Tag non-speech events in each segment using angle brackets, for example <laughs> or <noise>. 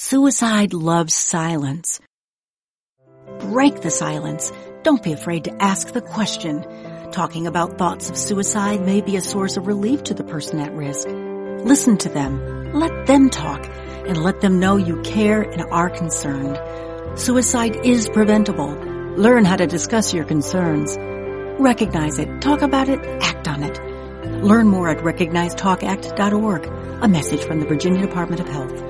Suicide loves silence. Break the silence. Don't be afraid to ask the question. Talking about thoughts of suicide may be a source of relief to the person at risk. Listen to them. Let them talk and let them know you care and are concerned. Suicide is preventable. Learn how to discuss your concerns. Recognize it, talk about it, act on it. Learn more at recognizetalkact.org. A message from the Virginia Department of Health.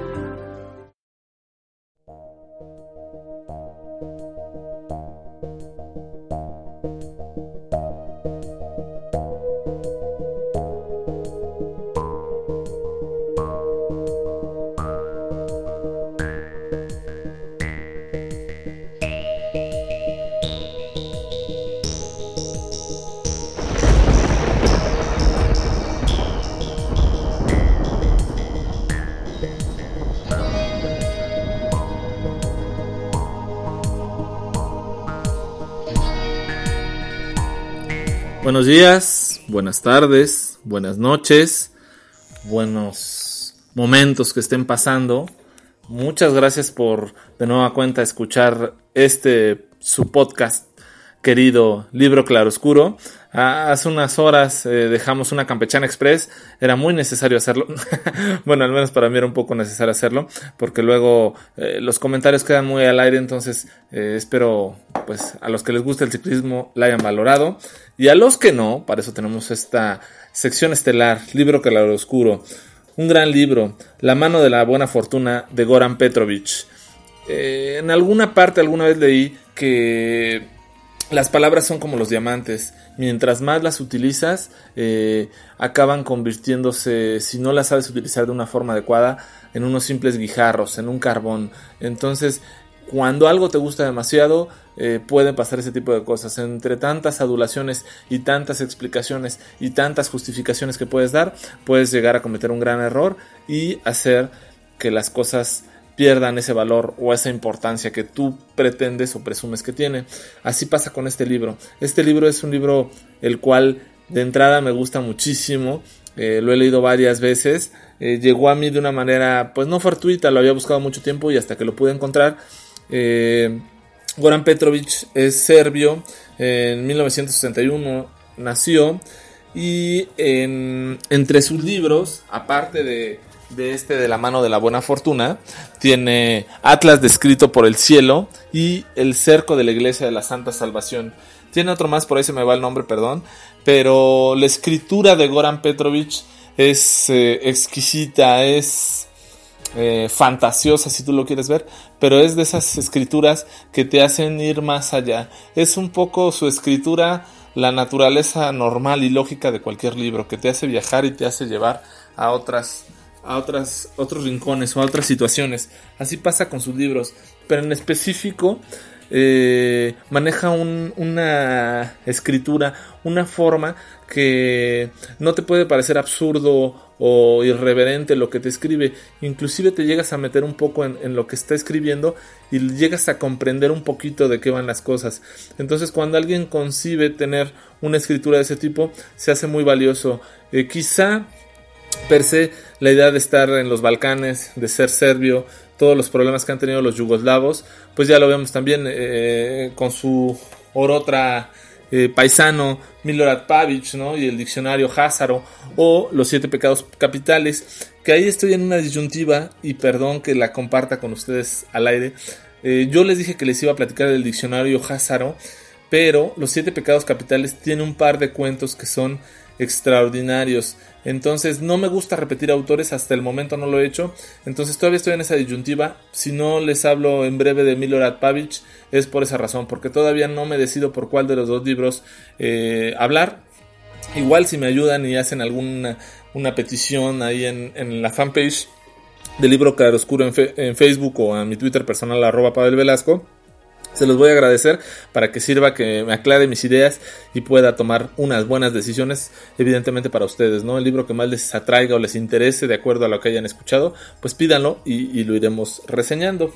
Buenos días, buenas tardes, buenas noches, buenos momentos que estén pasando. Muchas gracias por de nueva cuenta escuchar este su podcast querido Libro Claroscuro. Ah, hace unas horas eh, dejamos una Campechana Express, era muy necesario hacerlo. <laughs> bueno, al menos para mí era un poco necesario hacerlo, porque luego eh, los comentarios quedan muy al aire, entonces eh, espero pues a los que les gusta el ciclismo la hayan valorado y a los que no, para eso tenemos esta sección estelar, Libro Claroscuro, un gran libro, La mano de la buena fortuna de Goran Petrovich. en alguna parte alguna vez leí que las palabras son como los diamantes. Mientras más las utilizas, eh, acaban convirtiéndose, si no las sabes utilizar de una forma adecuada, en unos simples guijarros, en un carbón. Entonces, cuando algo te gusta demasiado, eh, pueden pasar ese tipo de cosas. Entre tantas adulaciones y tantas explicaciones y tantas justificaciones que puedes dar, puedes llegar a cometer un gran error y hacer que las cosas pierdan ese valor o esa importancia que tú pretendes o presumes que tiene. Así pasa con este libro. Este libro es un libro el cual de entrada me gusta muchísimo. Eh, lo he leído varias veces. Eh, llegó a mí de una manera, pues no fortuita, lo había buscado mucho tiempo y hasta que lo pude encontrar. Eh, Goran Petrovic es serbio. En 1961 nació. Y entre sus libros, aparte de de este de la mano de la buena fortuna. Tiene Atlas descrito por el cielo y el cerco de la iglesia de la Santa Salvación. Tiene otro más, por ahí se me va el nombre, perdón. Pero la escritura de Goran Petrovich es eh, exquisita, es eh, fantasiosa si tú lo quieres ver, pero es de esas escrituras que te hacen ir más allá. Es un poco su escritura, la naturaleza normal y lógica de cualquier libro, que te hace viajar y te hace llevar a otras a otras, otros rincones o a otras situaciones. Así pasa con sus libros, pero en específico eh, maneja una escritura, una forma que no te puede parecer absurdo o irreverente lo que te escribe, inclusive te llegas a meter un poco en, lo que está escribiendo y llegas a comprender un poquito de qué van las cosas. Entonces cuando alguien concibe tener una escritura de ese tipo, se hace muy valioso. Eh, quizá per se la idea de estar en los Balcanes, de ser serbio, todos los problemas que han tenido los yugoslavos, pues ya lo vemos también eh, con su orotra eh, paisano Milorad Pavic, ¿no? Y el diccionario Házaro, o los siete pecados capitales, que ahí estoy en una disyuntiva, y perdón que la comparta con ustedes al aire. Eh, yo les dije que les iba a platicar del diccionario Házaro, pero los siete pecados capitales tiene un par de cuentos que son extraordinarios. Entonces no me gusta repetir autores, hasta el momento no lo he hecho. Entonces todavía estoy en esa disyuntiva. Si no les hablo en breve de Milorad Pavic es por esa razón, porque todavía no me decido por cuál de los dos libros eh, hablar. Igual si me ayudan y hacen alguna una petición ahí en, la fanpage del libro Claroscuro en, en Facebook o a mi Twitter personal arroba Pavel Velasco se los voy a agradecer para que sirva que me aclare mis ideas y pueda tomar unas buenas decisiones, evidentemente para ustedes, ¿no? El libro que más les atraiga o les interese de acuerdo a lo que hayan escuchado, pues pídanlo y, lo iremos reseñando.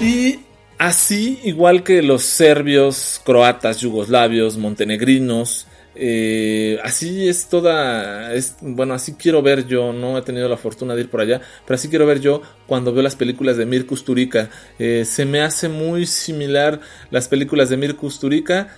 Y así, igual que los serbios, croatas, yugoslavios, montenegrinos, eh, así es toda, es, bueno, así quiero ver yo, no he tenido la fortuna de ir por allá, pero así quiero ver yo cuando veo las películas de Mir Kusturica. Eh, se me hace muy similar las películas de Mir Kusturica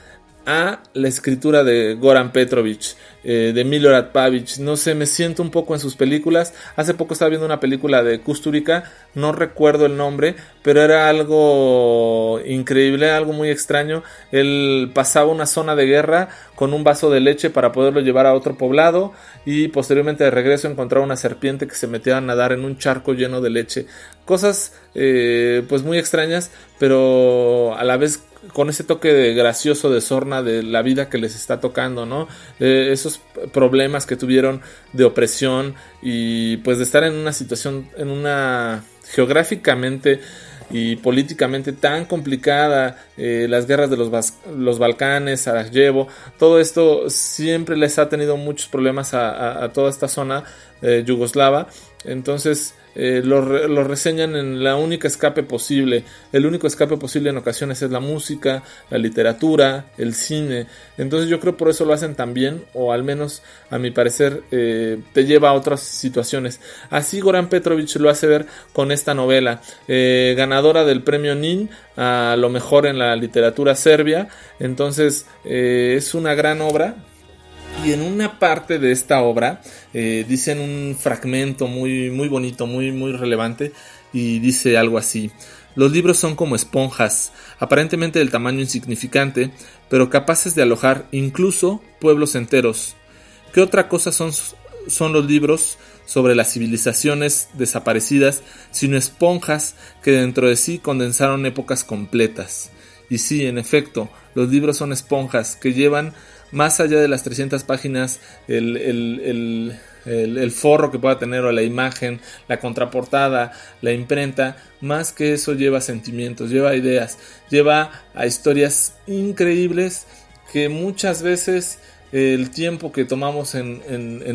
a la escritura de Goran Petrovich, eh, de Milorad Pavic. No sé, me siento un poco en sus películas. Hace poco estaba viendo una película de Kusturica, no recuerdo el nombre, pero era algo increíble, algo muy extraño. Él pasaba una zona de guerra con un vaso de leche para poderlo llevar a otro poblado y posteriormente de regreso encontraba una serpiente que se metía a nadar en un charco lleno de leche. Cosas eh, pues muy extrañas, pero a la vez con ese toque de gracioso de sorna de la vida que les está tocando, ¿no? esos problemas que tuvieron de opresión y pues de estar en una situación, en una geográficamente y políticamente tan complicada, eh, las guerras de los, los Balcanes, Sarajevo, todo esto siempre les ha tenido muchos problemas a, toda esta zona eh, yugoslava. Entonces, eh, lo, reseñan en la única escape posible. El único escape posible en ocasiones es la música, la literatura, el cine. Entonces yo creo por eso lo hacen tan bien, o al menos a mi parecer eh, te lleva a otras situaciones. Así Goran Petrovich lo hace ver con esta novela, eh, ganadora del premio NIN a lo mejor en la literatura serbia. Entonces es una gran obra y en una parte de esta obra eh, dicen un fragmento muy, muy bonito, muy, muy relevante, y dice algo así. Los libros son como esponjas, aparentemente del tamaño insignificante, pero capaces de alojar incluso pueblos enteros. ¿Qué otra cosa son, son los libros sobre las civilizaciones desaparecidas, sino esponjas que dentro de sí condensaron épocas completas? Y sí, en efecto, los libros son esponjas que llevan más allá de las 300 páginas, el, el, forro que pueda tener o la imagen, la contraportada, la imprenta, más que eso lleva sentimientos, lleva ideas, lleva a historias increíbles que muchas veces el tiempo que tomamos en,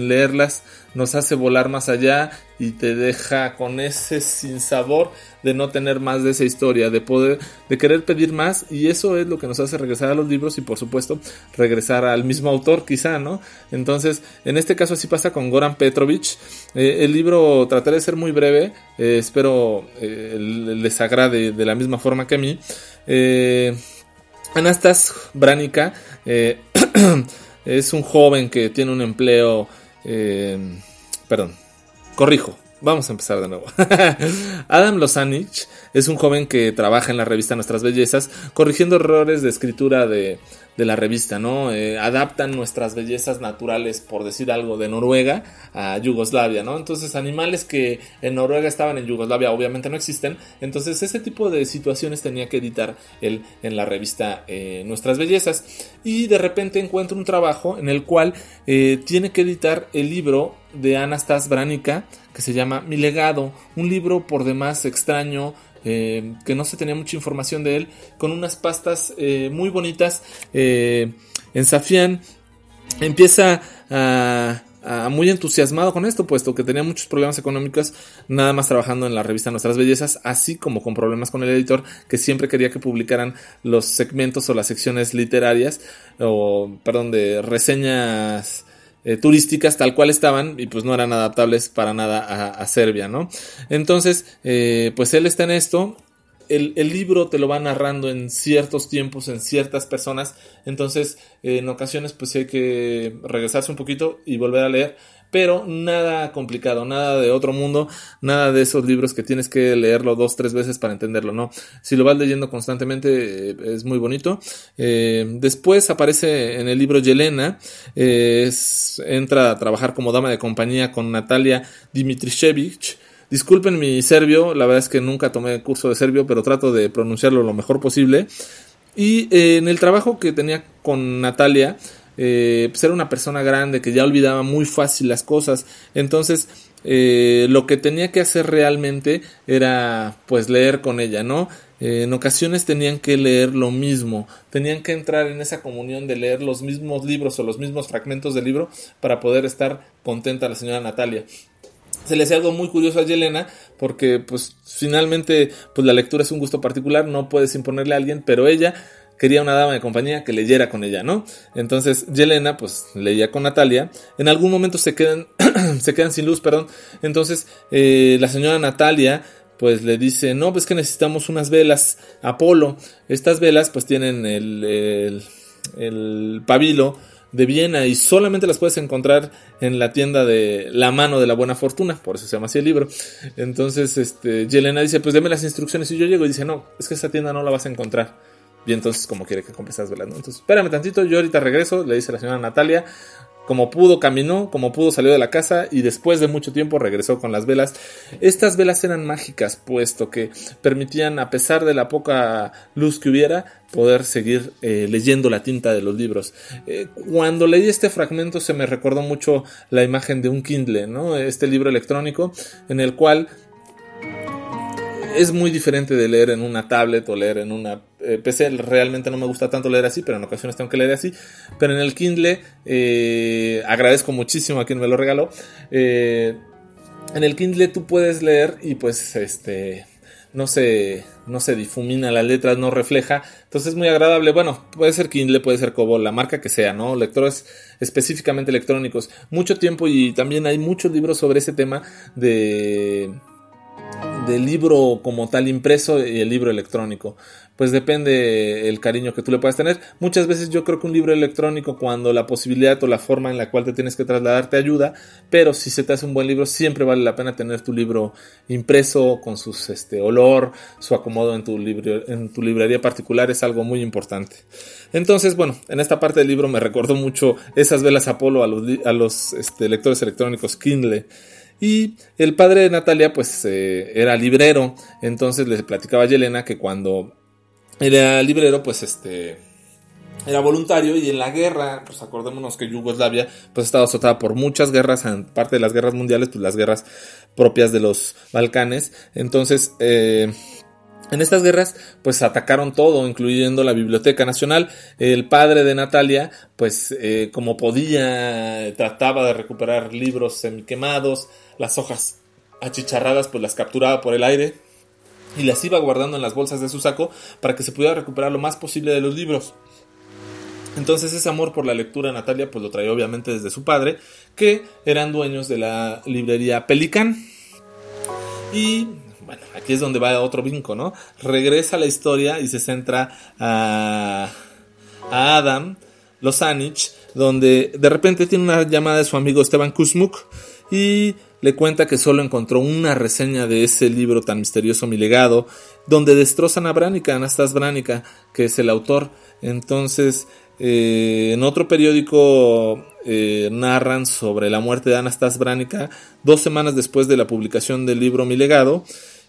leerlas nos hace volar más allá y te deja con ese sinsabor de no tener más de esa historia, de poder, de querer pedir más y eso es lo que nos hace regresar a los libros y por supuesto regresar al mismo autor quizá, ¿no? Entonces, en este caso así pasa con Goran Petrovich. Eh, el libro trataré de ser muy breve, eh, espero eh, les agrade de la misma forma que a mí. Anastas Branica <clears throat> es un joven que tiene un empleo, eh, perdón, corrijo, Vamos a empezar de nuevo. <laughs> Adam Lozanich es un joven que trabaja en la revista Nuestras Bellezas, corrigiendo errores de escritura de, de la revista, ¿no? Eh, adaptan nuestras bellezas naturales, por decir algo, de Noruega a Yugoslavia, ¿no? Entonces, animales que en Noruega estaban en Yugoslavia obviamente no existen. Entonces, ese tipo de situaciones tenía que editar él en la revista eh, Nuestras Bellezas. Y de repente encuentra un trabajo en el cual eh, tiene que editar el libro de Anastas Branica que se llama Mi legado, un libro por demás extraño, eh, que no se tenía mucha información de él, con unas pastas eh, muy bonitas. Eh, en Safián empieza a, muy entusiasmado con esto, puesto que tenía muchos problemas económicos, nada más trabajando en la revista Nuestras Bellezas, así como con problemas con el editor, que siempre quería que publicaran los segmentos o las secciones literarias, o perdón, de reseñas eh, turísticas tal cual estaban y pues no eran adaptables para nada a, Serbia, ¿no? Entonces, eh, pues él está en esto. El, el, libro te lo va narrando en ciertos tiempos, en ciertas personas. Entonces, en ocasiones, pues hay que regresarse un poquito y volver a leer pero nada complicado, nada de otro mundo, nada de esos libros que tienes que leerlo dos, tres veces para entenderlo, ¿no? Si lo vas leyendo constantemente eh, es muy bonito. Eh, después aparece en el libro Yelena, eh, entra a trabajar como dama de compañía con Natalia Dimitrichevich. Disculpen mi serbio, la verdad es que nunca tomé curso de serbio, pero trato de pronunciarlo lo mejor posible. Y en el trabajo que tenía con Natalia, eh, pues era una persona grande que ya olvidaba muy fácil las cosas. Entonces, eh, lo que tenía que hacer realmente era pues leer con ella, ¿no? Eh, en ocasiones tenían que leer lo mismo, tenían que entrar en esa comunión de leer los mismos libros o los mismos fragmentos del libro para poder estar contenta la señora Natalia se le hace algo muy curioso a Yelena porque pues finalmente pues la lectura es un gusto particular, no puedes imponerle a alguien, pero ella quería una dama de compañía que leyera con ella, ¿no? Entonces Yelena pues leía con Natalia, en algún momento se quedan, <clears throat> se quedan sin luz, perdón, entonces eh, la señora Natalia pues le dice, no, pues que necesitamos unas velas Apolo, estas velas pues tienen el, el, el pabilo, de Viena y solamente las puedes encontrar en la tienda de La mano de la buena fortuna, por eso se llama así el libro. Entonces, este, Yelena dice, pues deme las instrucciones y yo llego y dice, no, es que esa tienda no la vas a encontrar. Y entonces, como quiere que compres esas velas, ¿no? Entonces, espérame tantito, yo ahorita regreso, le dice la señora Natalia, como pudo caminó, como pudo salió de la casa y después de mucho tiempo regresó con las velas. Estas velas eran mágicas, puesto que permitían, a pesar de la poca luz que hubiera, poder seguir eh, leyendo la tinta de los libros. Eh, cuando leí este fragmento se me recordó mucho la imagen de un Kindle, ¿no? Este libro electrónico en el cual es muy diferente de leer en una tablet o leer en una eh, PC. Realmente no me gusta tanto leer así, pero en ocasiones tengo que leer así. Pero en el Kindle eh, agradezco muchísimo a quien me lo regaló. Eh, en el Kindle tú puedes leer y pues este no se, no se difumina las letras, no refleja. Entonces es muy agradable. Bueno, puede ser Kindle, puede ser Kobo, la marca que sea, ¿no? Lectores específicamente electrónicos. Mucho tiempo y también hay muchos libros sobre ese tema de del libro como tal impreso y el libro electrónico. Pues depende el cariño que tú le puedas tener. Muchas veces yo creo que un libro electrónico cuando la posibilidad o la forma en la cual te tienes que trasladar te ayuda, pero si se te hace un buen libro siempre vale la pena tener tu libro impreso con su este, olor, su acomodo en tu, libro, en tu librería particular es algo muy importante. Entonces, bueno, en esta parte del libro me recordó mucho esas velas Apolo a los, a los este, lectores electrónicos Kindle y el padre de Natalia, pues eh, era librero. Entonces le platicaba a Yelena que cuando era librero, pues este. Era voluntario y en la guerra, pues acordémonos que Yugoslavia pues estaba azotada por muchas guerras, parte de las guerras mundiales, pues las guerras propias de los Balcanes. Entonces, eh, en estas guerras, pues atacaron todo, incluyendo la Biblioteca Nacional. El padre de Natalia, pues eh, como podía, trataba de recuperar libros semiquemados, las hojas achicharradas, pues las capturaba por el aire y las iba guardando en las bolsas de su saco para que se pudiera recuperar lo más posible de los libros. Entonces ese amor por la lectura Natalia pues lo traía obviamente desde su padre, que eran dueños de la librería Pelican. Y bueno, aquí es donde va otro vinco, ¿no? Regresa la historia y se centra a, a Adam Losanich, donde de repente tiene una llamada de su amigo Esteban Kuzmuk y le cuenta que solo encontró una reseña de ese libro tan misterioso Mi legado, donde destrozan a Branica, Anastas Branica, que es el autor. Entonces, eh, en otro periódico eh, narran sobre la muerte de Anastas Branica dos semanas después de la publicación del libro Mi legado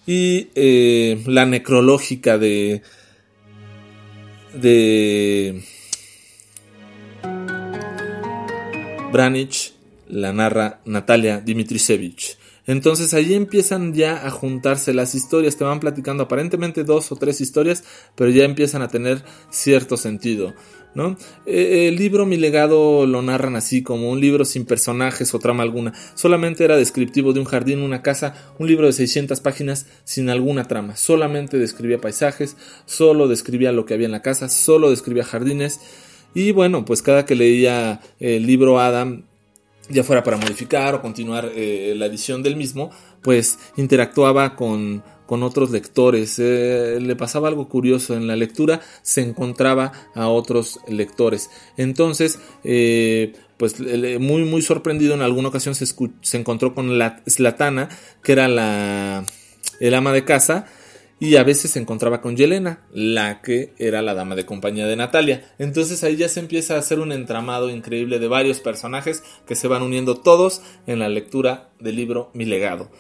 y eh, la necrológica de de Branich la narra Natalia Dimitrisevich. Entonces allí empiezan ya a juntarse las historias, te van platicando aparentemente dos o tres historias, pero ya empiezan a tener cierto sentido. ¿no? Eh, el libro Mi legado lo narran así, como un libro sin personajes o trama alguna. Solamente era descriptivo de un jardín, una casa, un libro de 600 páginas sin alguna trama. Solamente describía paisajes, solo describía lo que había en la casa, solo describía jardines. Y bueno, pues cada que leía el libro Adam, ya fuera para modificar o continuar eh, la edición del mismo, pues interactuaba con con otros lectores. Eh, le pasaba algo curioso. En la lectura se encontraba a otros lectores. Entonces, eh, pues muy, muy sorprendido en alguna ocasión se, se encontró con la Slatana, que era la, el ama de casa. Y a veces se encontraba con Yelena, la que era la dama de compañía de Natalia. Entonces ahí ya se empieza a hacer un entramado increíble de varios personajes que se van uniendo todos en la lectura del libro Mi legado.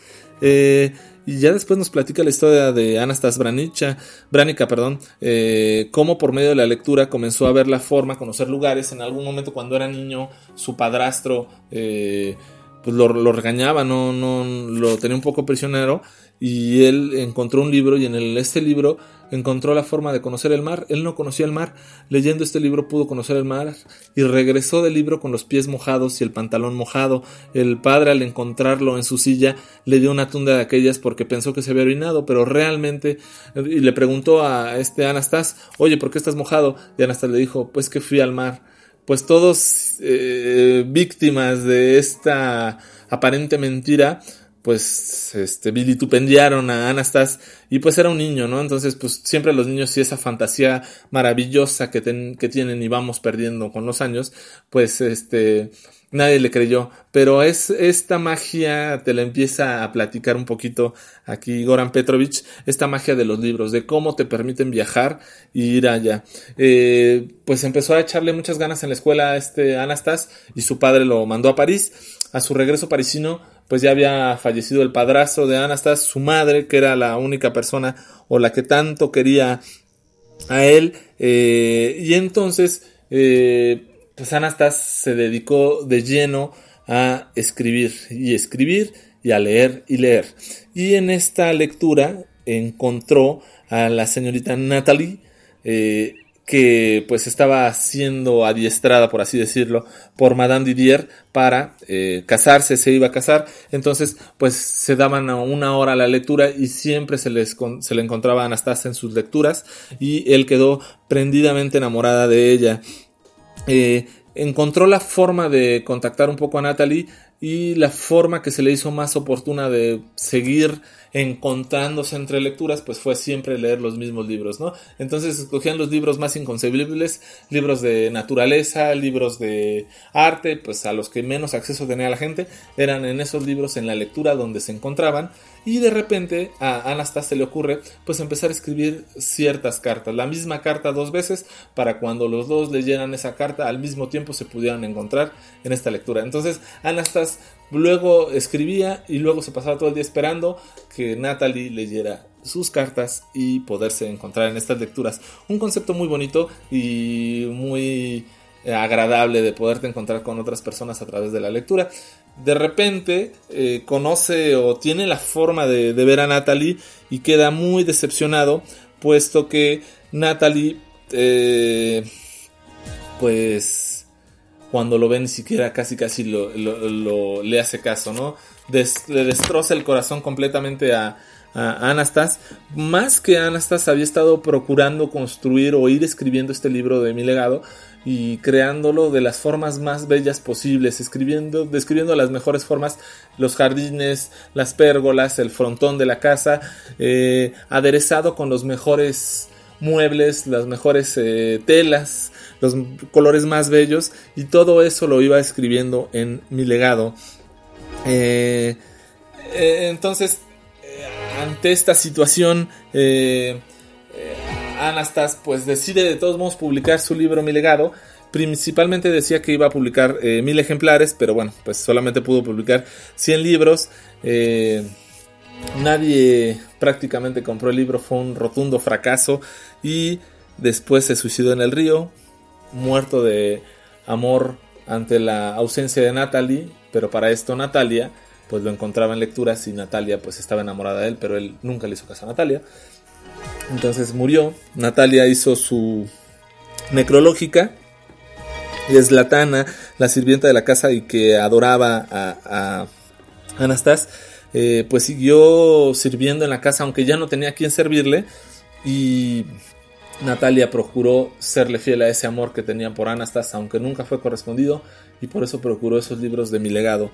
Eh, y ya después nos platica la historia de Anastas Branica, Branica perdón, eh, cómo por medio de la lectura comenzó a ver la forma, conocer lugares. En algún momento cuando era niño, su padrastro eh, pues lo, regañaba, no, no, lo tenía un poco prisionero. Y él encontró un libro y en este libro encontró la forma de conocer el mar. Él no conocía el mar. Leyendo este libro pudo conocer el mar y regresó del libro con los pies mojados y el pantalón mojado. El padre al encontrarlo en su silla le dio una tunda de aquellas porque pensó que se había orinado, pero realmente y le preguntó a este Anastas, oye, ¿por qué estás mojado? Y Anastas le dijo, pues que fui al mar. Pues todos eh, víctimas de esta aparente mentira, pues este vitupendiaron a Anastas y pues era un niño, ¿no? Entonces pues siempre los niños y esa fantasía maravillosa que, que tienen y vamos perdiendo con los años, pues este nadie le creyó, pero es esta magia te la empieza a platicar un poquito aquí Goran Petrovich, esta magia de los libros, de cómo te permiten viajar y ir allá. Eh, pues empezó a echarle muchas ganas en la escuela a este Anastas y su padre lo mandó a París. A su regreso parisino pues ya había fallecido el padrastro de Anastas, su madre, que era la única persona o la que tanto quería a él, eh, y entonces, eh, pues Anastas se dedicó de lleno a escribir y escribir y a leer y leer. Y en esta lectura encontró a la señorita Natalie, eh, que pues estaba siendo adiestrada, por así decirlo, por Madame Didier para eh, casarse, se iba a casar, entonces pues se daban una hora a la lectura y siempre se, les, se le encontraba a Anastasia en sus lecturas y él quedó prendidamente enamorada de ella. Eh, encontró la forma de contactar un poco a Natalie y la forma que se le hizo más oportuna de seguir encontrándose entre lecturas, pues fue siempre leer los mismos libros, ¿no? Entonces escogían los libros más inconcebibles, libros de naturaleza, libros de arte, pues a los que menos acceso tenía la gente, eran en esos libros en la lectura donde se encontraban y de repente a Anastasia le ocurre pues empezar a escribir ciertas cartas, la misma carta dos veces para cuando los dos leyeran esa carta al mismo tiempo se pudieran encontrar en esta lectura. Entonces Anastasia luego escribía y luego se pasaba todo el día esperando que Natalie leyera sus cartas y poderse encontrar en estas lecturas. Un concepto muy bonito y muy agradable de poderte encontrar con otras personas a través de la lectura de repente eh, conoce o tiene la forma de, ver a Natalie y queda muy decepcionado, puesto que Natalie, eh, pues, cuando lo ve ni siquiera casi casi lo, le hace caso, ¿no? le destroza el corazón completamente a, a Anastas. Más que Anastas había estado procurando construir o ir escribiendo este libro de mi legado, y creándolo de las formas más bellas posibles, escribiendo, describiendo las mejores formas, los jardines, las pérgolas, el frontón de la casa, eh, aderezado con los mejores muebles, las mejores eh, telas, los colores más bellos y todo eso lo iba escribiendo en mi legado. Eh, entonces, ante esta situación, Anastas pues decide de todos modos publicar su libro Mi legado. Principalmente decía que iba a publicar eh, mil ejemplares, pero bueno, pues solamente pudo publicar 100 libros. Eh, nadie prácticamente compró el libro, fue un rotundo fracaso y después se suicidó en el río, muerto de amor ante la ausencia de Natalie, pero para esto Natalia pues lo encontraba en lecturas y Natalia pues estaba enamorada de él, pero él nunca le hizo caso a Natalia. Entonces murió. Natalia hizo su necrológica. Y es Latana, la sirvienta de la casa y que adoraba a, Anastas, eh, pues siguió sirviendo en la casa, aunque ya no tenía a quien servirle. Y Natalia procuró serle fiel a ese amor que tenía por Anastas, aunque nunca fue correspondido, y por eso procuró esos libros de mi legado.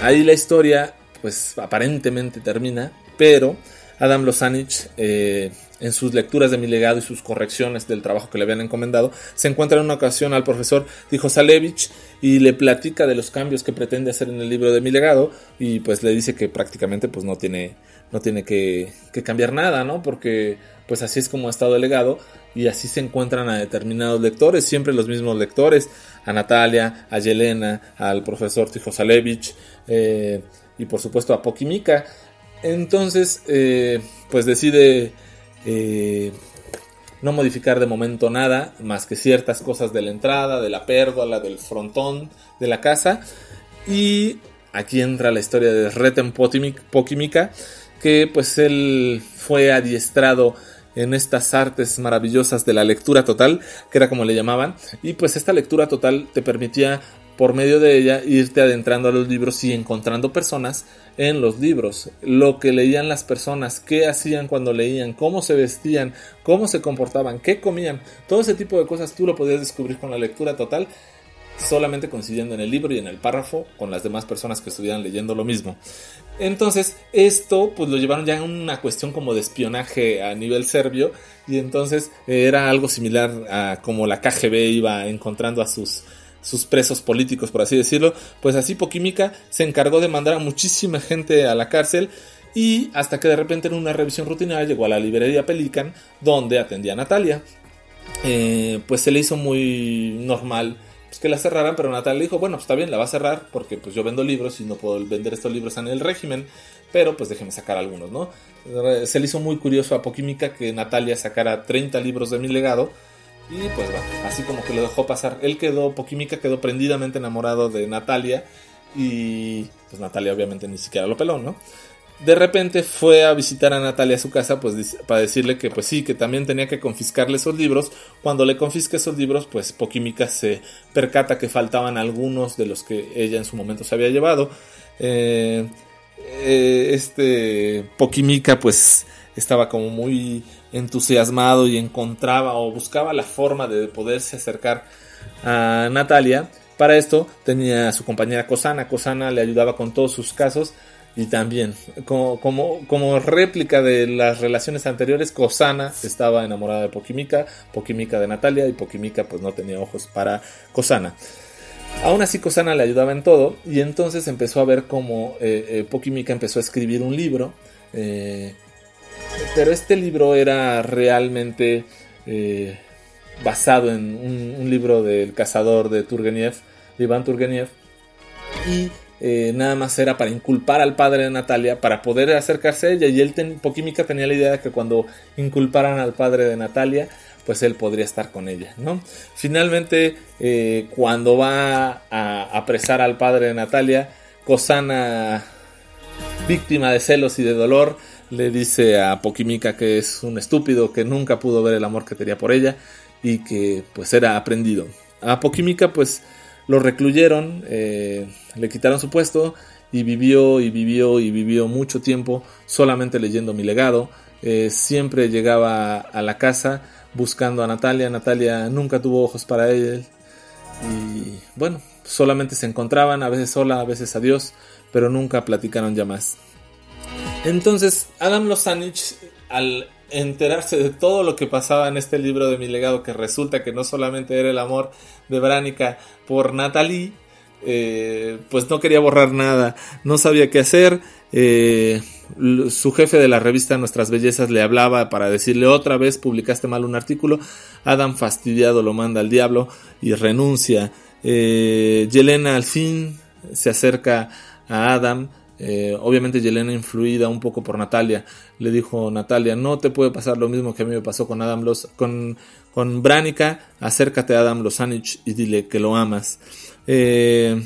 Ahí la historia, pues aparentemente termina, pero Adam Losanich, eh, en sus lecturas de mi legado y sus correcciones del trabajo que le habían encomendado, se encuentra en una ocasión al profesor Dijo Salevich y le platica de los cambios que pretende hacer en el libro de mi legado y pues le dice que prácticamente pues no tiene, no tiene que cambiar nada, ¿no? Porque pues así es como ha estado el legado y así se encuentran a determinados lectores, siempre los mismos lectores, a Natalia, a Yelena, al profesor Tijo Salevich eh, y por supuesto a Pokimika. Entonces, eh, pues decide eh, no modificar de momento nada, más que ciertas cosas de la entrada, de la pérgola, del frontón de la casa. Y aquí entra la historia de Reten Pokimika, que pues él fue adiestrado en estas artes maravillosas de la lectura total, que era como le llamaban, y pues esta lectura total te permitía por medio de ella irte adentrando a los libros y encontrando personas en los libros, lo que leían las personas, qué hacían cuando leían, cómo se vestían, cómo se comportaban, qué comían, todo ese tipo de cosas tú lo podías descubrir con la lectura total solamente coincidiendo en el libro y en el párrafo con las demás personas que estuvieran leyendo lo mismo. Entonces, esto pues lo llevaron ya a una cuestión como de espionaje a nivel serbio y entonces era algo similar a como la KGB iba encontrando a sus sus presos políticos, por así decirlo, pues así Pokimika se encargó de mandar a muchísima gente a la cárcel y hasta que de repente en una revisión rutinaria llegó a la librería Pelican donde atendía a Natalia. Eh, pues se le hizo muy normal pues que la cerraran, pero Natalia dijo, bueno, pues está bien, la va a cerrar porque pues yo vendo libros y no puedo vender estos libros en el régimen, pero pues déjeme sacar algunos, ¿no? Se le hizo muy curioso a Poquímica que Natalia sacara 30 libros de mi legado y pues bueno, así como que lo dejó pasar. Él quedó, Poquímica quedó prendidamente enamorado de Natalia y pues Natalia obviamente ni siquiera lo peló, ¿no? De repente fue a visitar a Natalia a su casa pues para decirle que pues sí, que también tenía que confiscarle esos libros. Cuando le confisque esos libros, pues Poquímica se percata que faltaban algunos de los que ella en su momento se había llevado. Eh, eh, este Poquímica pues estaba como muy entusiasmado y encontraba o buscaba la forma de poderse acercar a Natalia. Para esto tenía a su compañera Cosana. Cosana le ayudaba con todos sus casos y también, como, como, réplica de las relaciones anteriores, Kosana estaba enamorada de Pokimika, Pokimika de Natalia y Pokimika pues no tenía ojos para Kosana. Aún así Kosana le ayudaba en todo y entonces empezó a ver cómo eh, eh Pokimika empezó a escribir un libro. Eh, pero este libro era realmente eh, basado en un, un, libro del cazador de Turgenev, de Iván Turgenev. Y eh, nada más era para inculpar al padre de Natalia para poder acercarse a ella y él ten, Poquímica tenía la idea de que cuando inculparan al padre de Natalia pues él podría estar con ella ¿no? finalmente eh, cuando va a apresar al padre de Natalia Cosana víctima de celos y de dolor le dice a Poquímica que es un estúpido que nunca pudo ver el amor que tenía por ella y que pues era aprendido a Poquímica pues lo recluyeron, eh, le quitaron su puesto y vivió y vivió y vivió mucho tiempo solamente leyendo mi legado. Eh, siempre llegaba a la casa buscando a Natalia. Natalia nunca tuvo ojos para él. Y bueno, solamente se encontraban, a veces sola, a veces adiós, pero nunca platicaron ya más. Entonces, Adam Losanich, al enterarse de todo lo que pasaba en este libro de mi legado, que resulta que no solamente era el amor de Branica por Natalie, eh, pues no quería borrar nada, no sabía qué hacer. Eh, su jefe de la revista Nuestras Bellezas le hablaba para decirle otra vez publicaste mal un artículo. Adam fastidiado lo manda al diablo y renuncia. Eh, Yelena al fin se acerca a Adam eh, obviamente Yelena influida un poco por Natalia, le dijo Natalia, no te puede pasar lo mismo que a mí me pasó con Adam Los, con, con Branica, acércate a Adam Losanich y dile que lo amas. Eh,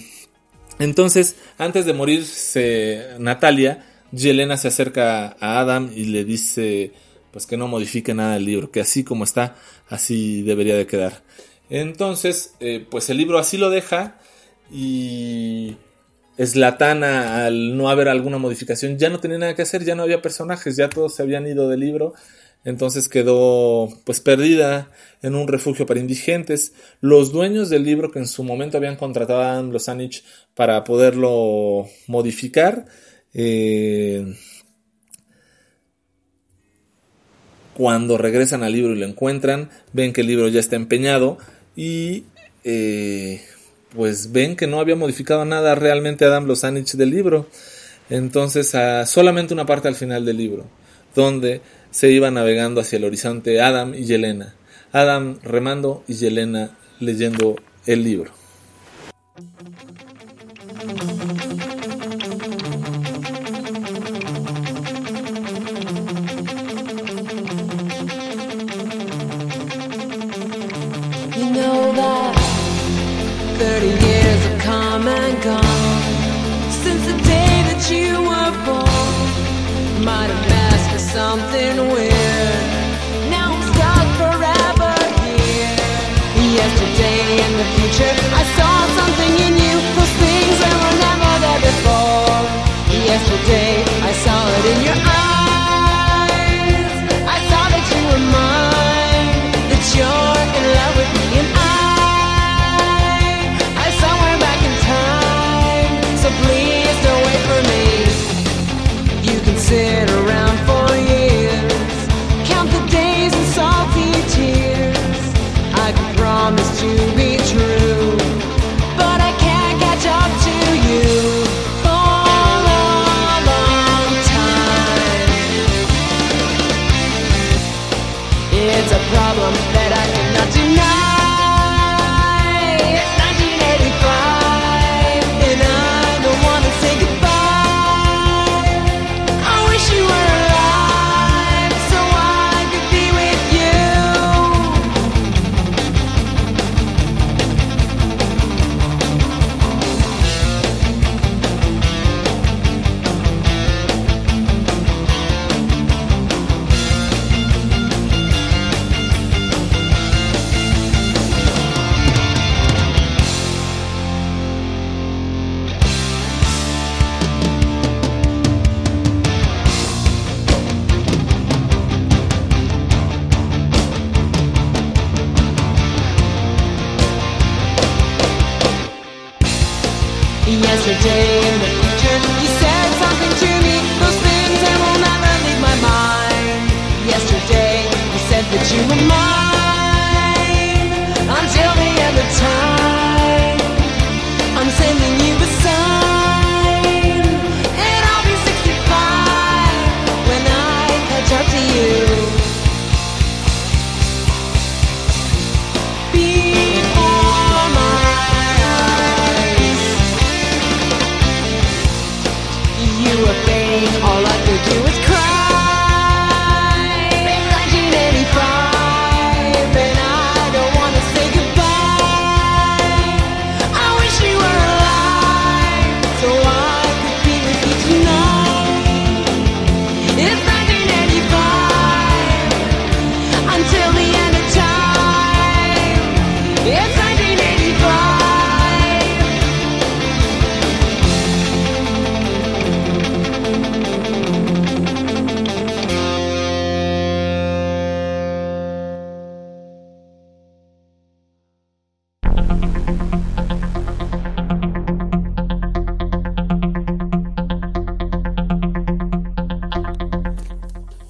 entonces, antes de morirse Natalia, Yelena se acerca a Adam y le dice pues que no modifique nada del libro, que así como está, así debería de quedar. Entonces, eh, pues el libro así lo deja y Slatana, al no haber alguna modificación, ya no tenía nada que hacer, ya no había personajes, ya todos se habían ido del libro, entonces quedó pues perdida en un refugio para indigentes. Los dueños del libro que en su momento habían contratado a Losanich para poderlo modificar, eh, cuando regresan al libro y lo encuentran, ven que el libro ya está empeñado y eh, pues ven que no había modificado nada realmente Adam Losanich del libro. Entonces, solamente una parte al final del libro, donde se iba navegando hacia el horizonte Adam y Yelena. Adam remando y Yelena leyendo el libro. Yesterday in the future, you said something to me. Those things that will never leave my mind. Yesterday, you said that you were mine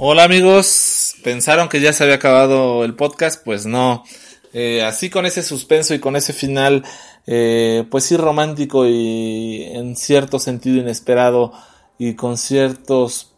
Hola amigos, pensaron que ya se había acabado el podcast, pues no. Eh, así con ese suspenso y con ese final, eh, pues sí romántico y en cierto sentido inesperado y con ciertos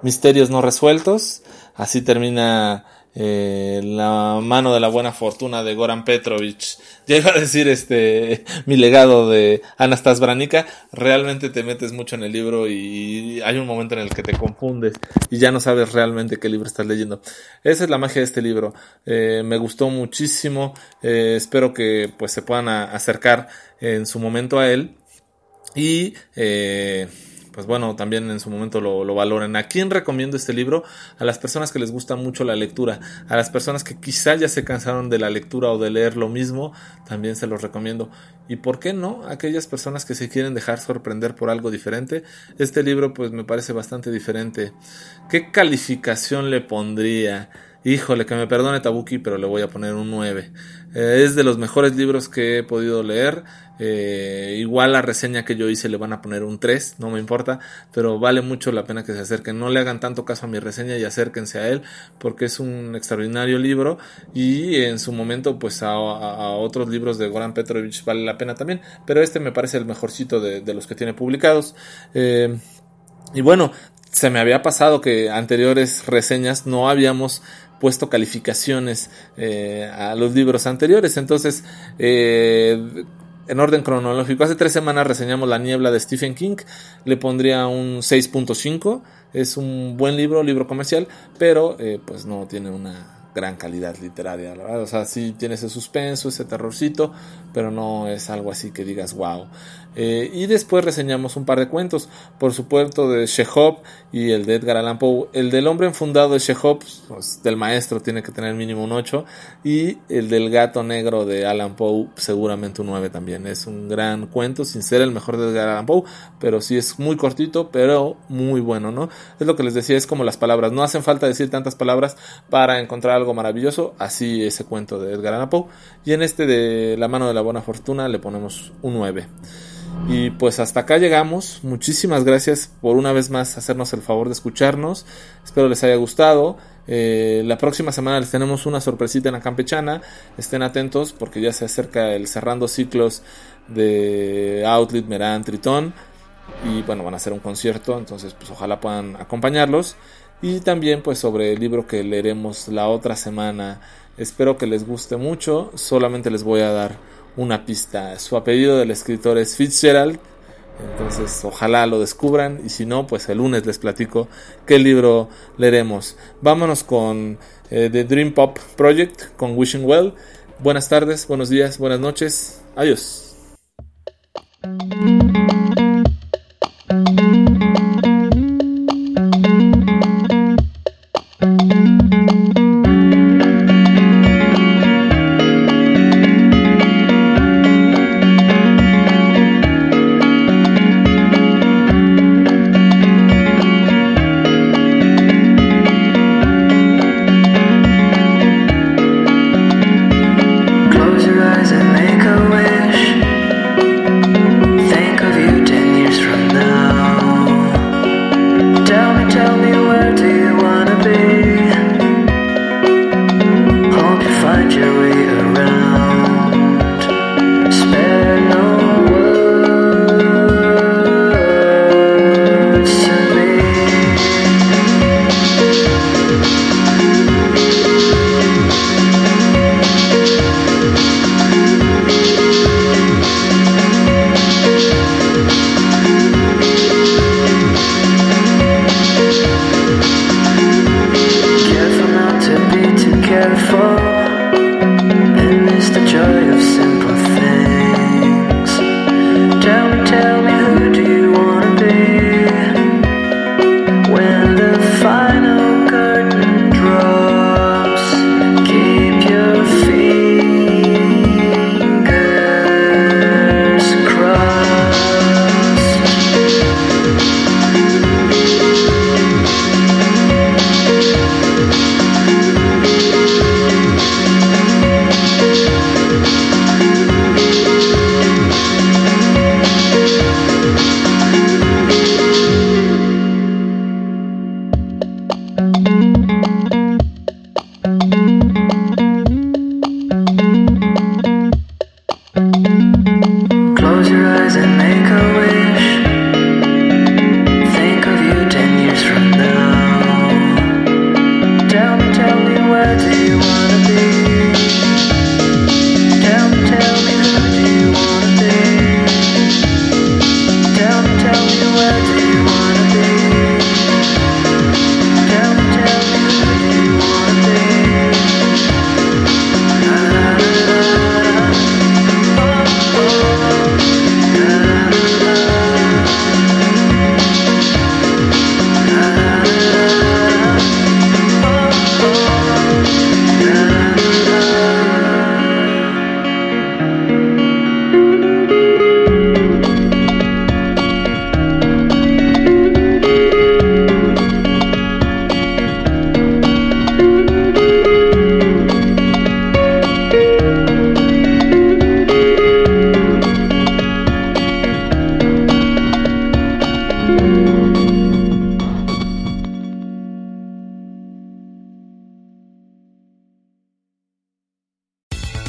misterios no resueltos. Así termina eh, la mano de la buena fortuna de Goran Petrovich. Iba a decir este mi legado de Anastas Branica. Realmente te metes mucho en el libro y hay un momento en el que te confundes y ya no sabes realmente qué libro estás leyendo. Esa es la magia de este libro. Eh, me gustó muchísimo. Eh, espero que pues se puedan acercar en su momento a él. Y eh, pues bueno, también en su momento lo, lo valoren. ¿A quién recomiendo este libro? A las personas que les gusta mucho la lectura, a las personas que quizá ya se cansaron de la lectura o de leer lo mismo, también se los recomiendo. Y por qué no, aquellas personas que se quieren dejar sorprender por algo diferente, este libro pues me parece bastante diferente. ¿Qué calificación le pondría? Híjole, que me perdone Tabuki, pero le voy a poner un 9. Eh, es de los mejores libros que he podido leer. Eh, igual la reseña que yo hice le van a poner un 3, no me importa, pero vale mucho la pena que se acerquen. No le hagan tanto caso a mi reseña y acérquense a él, porque es un extraordinario libro y en su momento pues a, otros libros de Goran Petrovich vale la pena también, pero este me parece el mejorcito de, de los que tiene publicados. Eh, y bueno, se me había pasado que anteriores reseñas no habíamos puesto calificaciones eh, a los libros anteriores. Entonces, eh, en orden cronológico, hace tres semanas reseñamos La Niebla de Stephen King. Le pondría un 6.5. Es un buen libro, libro comercial, pero eh, pues no tiene una gran calidad literaria. O sea, sí tiene ese suspenso, ese terrorcito, pero no es algo así que digas wow. Eh, y después reseñamos un par de cuentos, por supuesto, de Chekhov y el de Edgar Allan Poe. El del hombre enfundado de Chekhov, pues, del maestro, tiene que tener mínimo un 8. Y el del gato negro de Allan Poe, seguramente un 9 también. Es un gran cuento, sin ser el mejor de Edgar Allan Poe, pero sí es muy cortito, pero muy bueno, ¿no? Es lo que les decía, es como las palabras. No hacen falta decir tantas palabras para encontrar algo maravilloso. Así ese cuento de Edgar Allan Poe. Y en este de La mano de la buena fortuna le ponemos un 9. Y pues hasta acá llegamos. Muchísimas gracias por una vez más hacernos el favor de escucharnos. Espero les haya gustado. Eh, la próxima semana les tenemos una sorpresita en la campechana. Estén atentos porque ya se acerca el cerrando ciclos de Outlet, Meran, Tritón. Y bueno, van a hacer un concierto. Entonces pues ojalá puedan acompañarlos. Y también pues sobre el libro que leeremos la otra semana. Espero que les guste mucho. Solamente les voy a dar una pista. Su apellido del escritor es Fitzgerald. Entonces, ojalá lo descubran. Y si no, pues el lunes les platico qué libro leeremos. Vámonos con eh, The Dream Pop Project, con Wishing Well. Buenas tardes, buenos días, buenas noches. Adiós.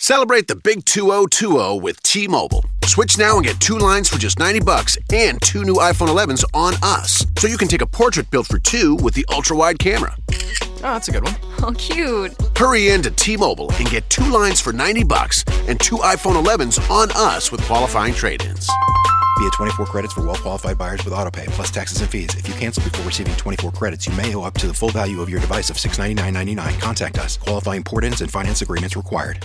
Celebrate the big 2020 with T-Mobile. Switch now and get two lines for just 90 bucks and two new iPhone 11s on us. So you can take a portrait built for two with the ultra-wide camera. Oh, that's a good one. <laughs> Oh, cute. Hurry in to T-Mobile and get two lines for 90 bucks and two iPhone 11s on us with qualifying trade-ins. Via 24 credits for well-qualified buyers with autopay plus taxes and fees. If you cancel before receiving 24 credits, you may owe up to the full value of your device of $699.99. Contact us. Qualifying port-ins and finance agreements required.